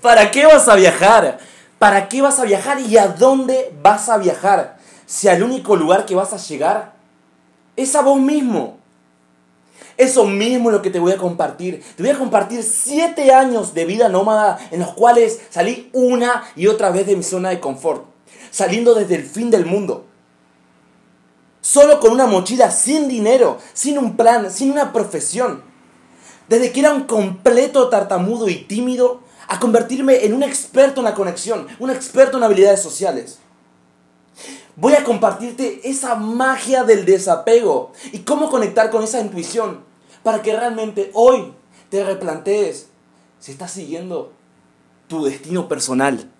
¿Para qué vas a viajar? ¿Para qué vas a viajar y a dónde vas a viajar? Si al único lugar que vas a llegar es a vos mismo. Eso mismo es lo que te voy a compartir. Te voy a compartir siete años de vida nómada en los cuales salí una y otra vez de mi zona de confort. Saliendo desde el fin del mundo. Solo con una mochila sin dinero, sin un plan, sin una profesión. Desde que era un completo tartamudo y tímido a convertirme en un experto en la conexión, un experto en habilidades sociales. Voy a compartirte esa magia del desapego y cómo conectar con esa intuición para que realmente hoy te replantees si estás siguiendo tu destino personal